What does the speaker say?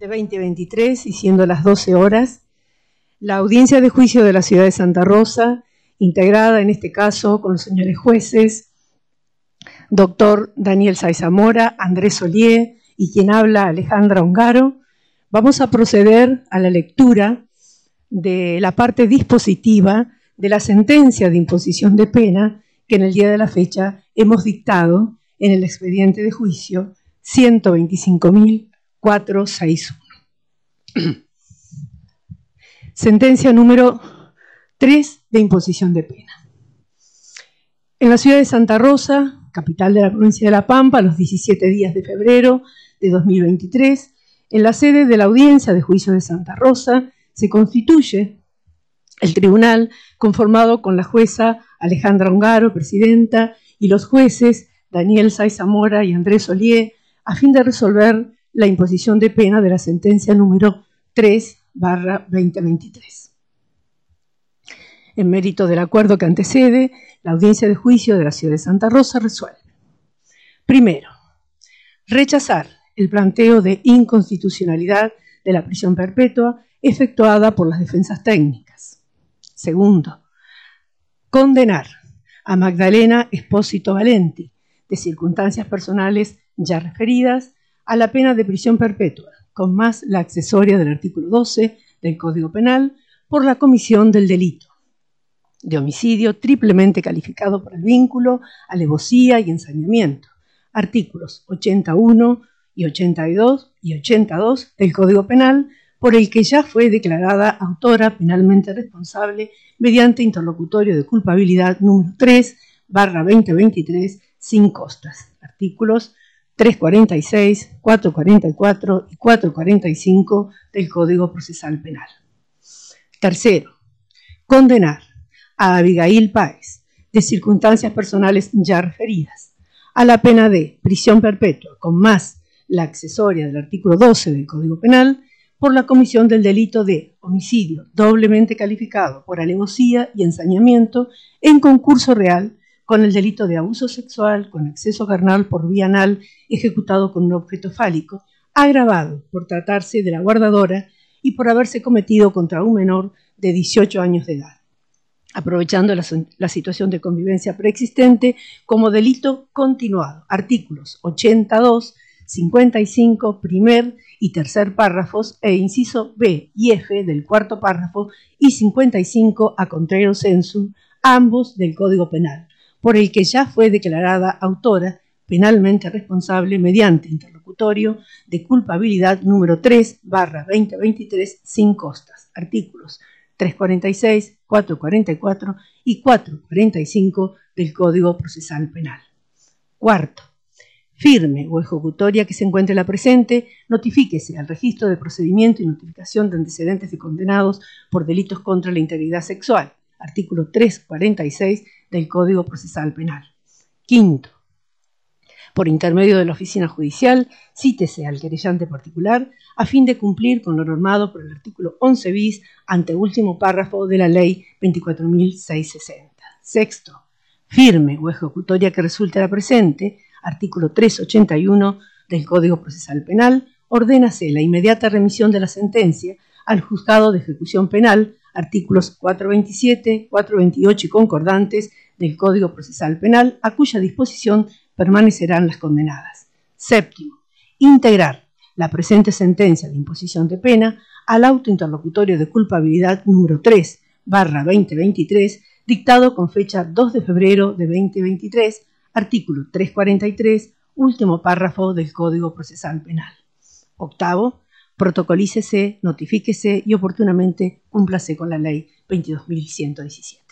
de 2023 y siendo las 12 horas, la audiencia de juicio de la ciudad de Santa Rosa, integrada en este caso con los señores jueces, doctor Daniel Saizamora, Andrés Solier y quien habla Alejandra Ongaro, vamos a proceder a la lectura de la parte dispositiva de la sentencia de imposición de pena que en el día de la fecha hemos dictado en el expediente de juicio 125.461. Sentencia número 3 de imposición de pena. En la ciudad de Santa Rosa, capital de la provincia de La Pampa, los 17 días de febrero de 2023, en la sede de la audiencia de juicio de Santa Rosa, se constituye el tribunal conformado con la jueza Alejandra Ongaro, presidenta, y los jueces Daniel Saiz Zamora y Andrés Olié, a fin de resolver la imposición de pena de la sentencia número 3 barra 2023. En mérito del acuerdo que antecede, la audiencia de juicio de la ciudad de Santa Rosa resuelve. Primero, rechazar el planteo de inconstitucionalidad de la prisión perpetua efectuada por las defensas técnicas. Segundo, condenar a Magdalena Espósito Valenti, de circunstancias personales ya referidas, a la pena de prisión perpetua, con más la accesoria del artículo 12 del Código Penal, por la comisión del delito de homicidio triplemente calificado por el vínculo, alevosía y ensañamiento, artículos 81 y 82 y 82 del Código Penal, por el que ya fue declarada autora penalmente responsable mediante interlocutorio de culpabilidad número 3 barra 2023 sin costas. Artículos 346, 444 y 445 del Código Procesal Penal. Tercero, condenar a Abigail Páez, de circunstancias personales ya referidas, a la pena de prisión perpetua con más la accesoria del artículo 12 del Código Penal por la comisión del delito de homicidio doblemente calificado por alevosía y ensañamiento en concurso real con el delito de abuso sexual con exceso carnal por vía anal ejecutado con un objeto fálico, agravado por tratarse de la guardadora y por haberse cometido contra un menor de 18 años de edad, aprovechando la, la situación de convivencia preexistente como delito continuado. Artículos 82, 55, primer y tercer párrafos e inciso B y F del cuarto párrafo y 55 a contrario censum, ambos del Código Penal, por el que ya fue declarada autora penalmente responsable mediante interlocutorio de culpabilidad número 3 barra 2023 sin costas, artículos 346, 444 y 445 del Código Procesal Penal. Cuarto, firme o ejecutoria que se encuentre la presente, notifíquese al registro de procedimiento y notificación de antecedentes de condenados por delitos contra la integridad sexual, artículo 346 del Código Procesal Penal. Quinto, por intermedio de la oficina judicial, cítese al querellante particular a fin de cumplir con lo normado por el artículo 11 bis ante último párrafo de la ley 24.660. Sexto, firme o ejecutoria que resulte la presente, artículo 381 del Código Procesal Penal, ordénase la inmediata remisión de la sentencia al juzgado de ejecución penal, artículos 427, 428 y concordantes del Código Procesal Penal, a cuya disposición permanecerán las condenadas. Séptimo, integrar la presente sentencia de imposición de pena al auto interlocutorio de culpabilidad número 3, barra 2023, dictado con fecha 2 de febrero de 2023, artículo 343, último párrafo del Código Procesal Penal. Octavo, protocolícese, notifíquese y oportunamente cúmplase con la ley 22.117.